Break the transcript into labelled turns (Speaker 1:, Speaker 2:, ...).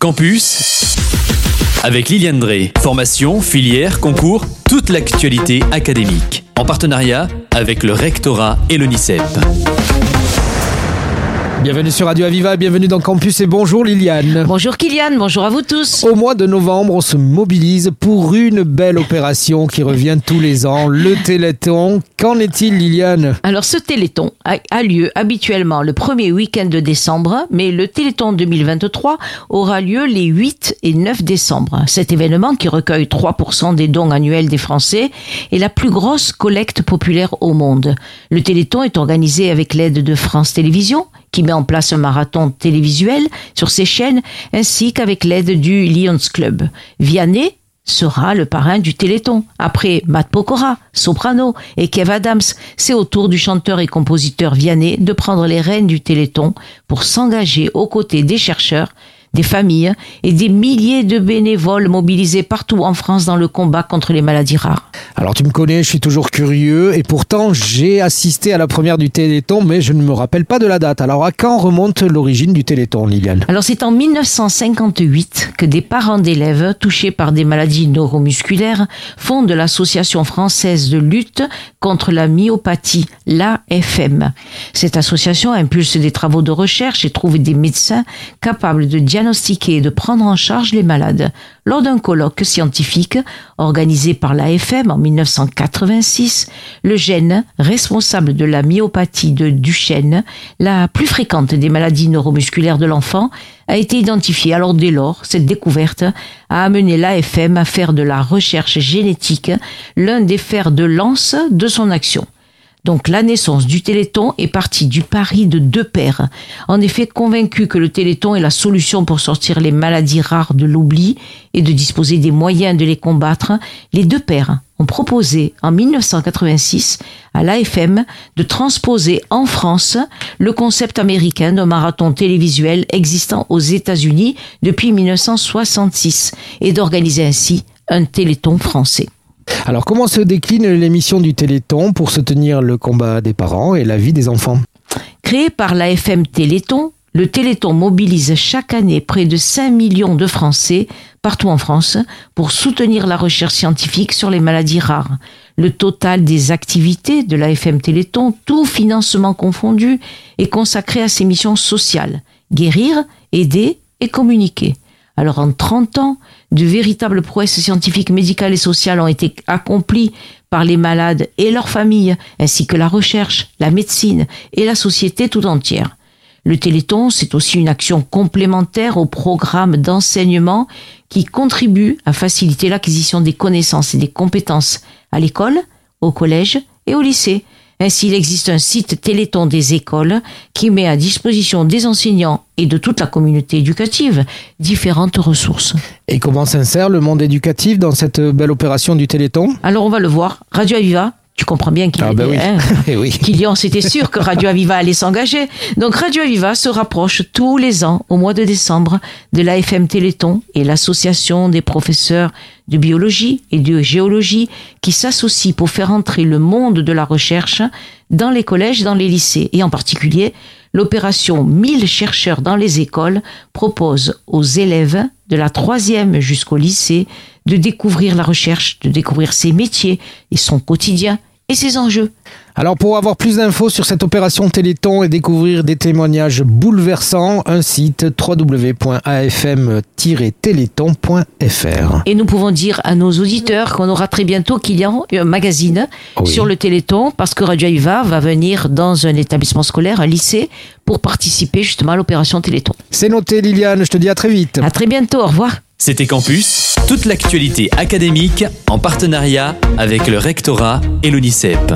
Speaker 1: Campus avec Liliane Drey. Formation, filière, concours, toute l'actualité académique. En partenariat avec le rectorat et l'ONICEP.
Speaker 2: Bienvenue sur Radio Aviva, bienvenue dans Campus et bonjour Liliane.
Speaker 3: Bonjour Kylian, bonjour à vous tous.
Speaker 2: Au mois de novembre, on se mobilise pour une belle opération qui revient tous les ans, le Téléthon. Qu'en est-il Liliane?
Speaker 3: Alors ce Téléthon a, a lieu habituellement le premier week-end de décembre, mais le Téléthon 2023 aura lieu les 8 et 9 décembre. Cet événement, qui recueille 3% des dons annuels des Français, est la plus grosse collecte populaire au monde. Le Téléthon est organisé avec l'aide de France Télévisions, qui met en place un marathon télévisuel sur ses chaînes, ainsi qu'avec l'aide du Lions Club. Vianney sera le parrain du Téléthon. Après Matt Pokora, soprano, et Kev Adams, c'est au tour du chanteur et compositeur Vianney de prendre les rênes du Téléthon pour s'engager aux côtés des chercheurs des familles et des milliers de bénévoles mobilisés partout en France dans le combat contre les maladies rares.
Speaker 2: Alors tu me connais, je suis toujours curieux et pourtant j'ai assisté à la première du Téléthon mais je ne me rappelle pas de la date. Alors à quand remonte l'origine du Téléthon Liliane?
Speaker 3: Alors c'est en 1958 que des parents d'élèves touchés par des maladies neuromusculaires fondent l'association française de lutte contre la myopathie, l'AFM. Cette association impulse des travaux de recherche et trouve des médecins capables de diagnostiquer et de prendre en charge les malades. Lors d'un colloque scientifique organisé par l'AFM en 1986, le gène responsable de la myopathie de Duchenne, la plus fréquente des maladies neuromusculaires de l'enfant, a été identifié. Alors dès lors, cette découverte a amené l'AFM à faire de la recherche génétique l'un des fers de lance de son action. Donc la naissance du Téléthon est partie du pari de deux pères. En effet, convaincus que le Téléthon est la solution pour sortir les maladies rares de l'oubli et de disposer des moyens de les combattre, les deux pères ont proposé en 1986 à l'AFM de transposer en France le concept américain d'un marathon télévisuel existant aux États-Unis depuis 1966 et d'organiser ainsi un Téléthon français.
Speaker 2: Alors comment se décline l'émission du Téléthon pour soutenir le combat des parents et la vie des enfants?
Speaker 3: Créé par l'AFM Téléthon, le Téléthon mobilise chaque année près de 5 millions de Français partout en France pour soutenir la recherche scientifique sur les maladies rares. Le total des activités de l'AFM Téléthon, tout financement confondu, est consacré à ces missions sociales. Guérir, aider et communiquer. Alors en 30 ans, de véritables prouesses scientifiques, médicales et sociales ont été accomplies par les malades et leurs familles, ainsi que la recherche, la médecine et la société tout entière. Le Téléthon, c'est aussi une action complémentaire au programme d'enseignement qui contribue à faciliter l'acquisition des connaissances et des compétences à l'école, au collège et au lycée. Ainsi, il existe un site Téléthon des écoles qui met à disposition des enseignants et de toute la communauté éducative différentes ressources.
Speaker 2: Et comment s'insère le monde éducatif dans cette belle opération du Téléthon?
Speaker 3: Alors on va le voir. Radio Aviva, tu comprends bien qu'il
Speaker 2: ah ben oui.
Speaker 3: hein,
Speaker 2: Eh oui.
Speaker 3: C'était sûr que Radio Aviva allait s'engager. Donc Radio Aviva se rapproche tous les ans, au mois de décembre, de l'AFM Téléthon et l'association des professeurs de biologie et de géologie qui s'associent pour faire entrer le monde de la recherche dans les collèges, dans les lycées. Et en particulier, l'opération 1000 chercheurs dans les écoles propose aux élèves de la troisième jusqu'au lycée de découvrir la recherche, de découvrir ses métiers et son quotidien et ses enjeux.
Speaker 2: Alors pour avoir plus d'infos sur cette opération Téléthon et découvrir des témoignages bouleversants, un site www.afm-téléthon.fr.
Speaker 3: Et nous pouvons dire à nos auditeurs qu'on aura très bientôt qu'il y a un magazine
Speaker 2: Oui.
Speaker 3: sur le Téléthon parce que Radio Aviva va venir dans un établissement scolaire, un lycée, pour participer justement à l'opération Téléthon.
Speaker 2: C'est noté Liliane, je te dis à très vite.
Speaker 3: À très bientôt, au revoir.
Speaker 1: C'était Campus, toute l'actualité académique en partenariat avec le rectorat et l'ONICEP.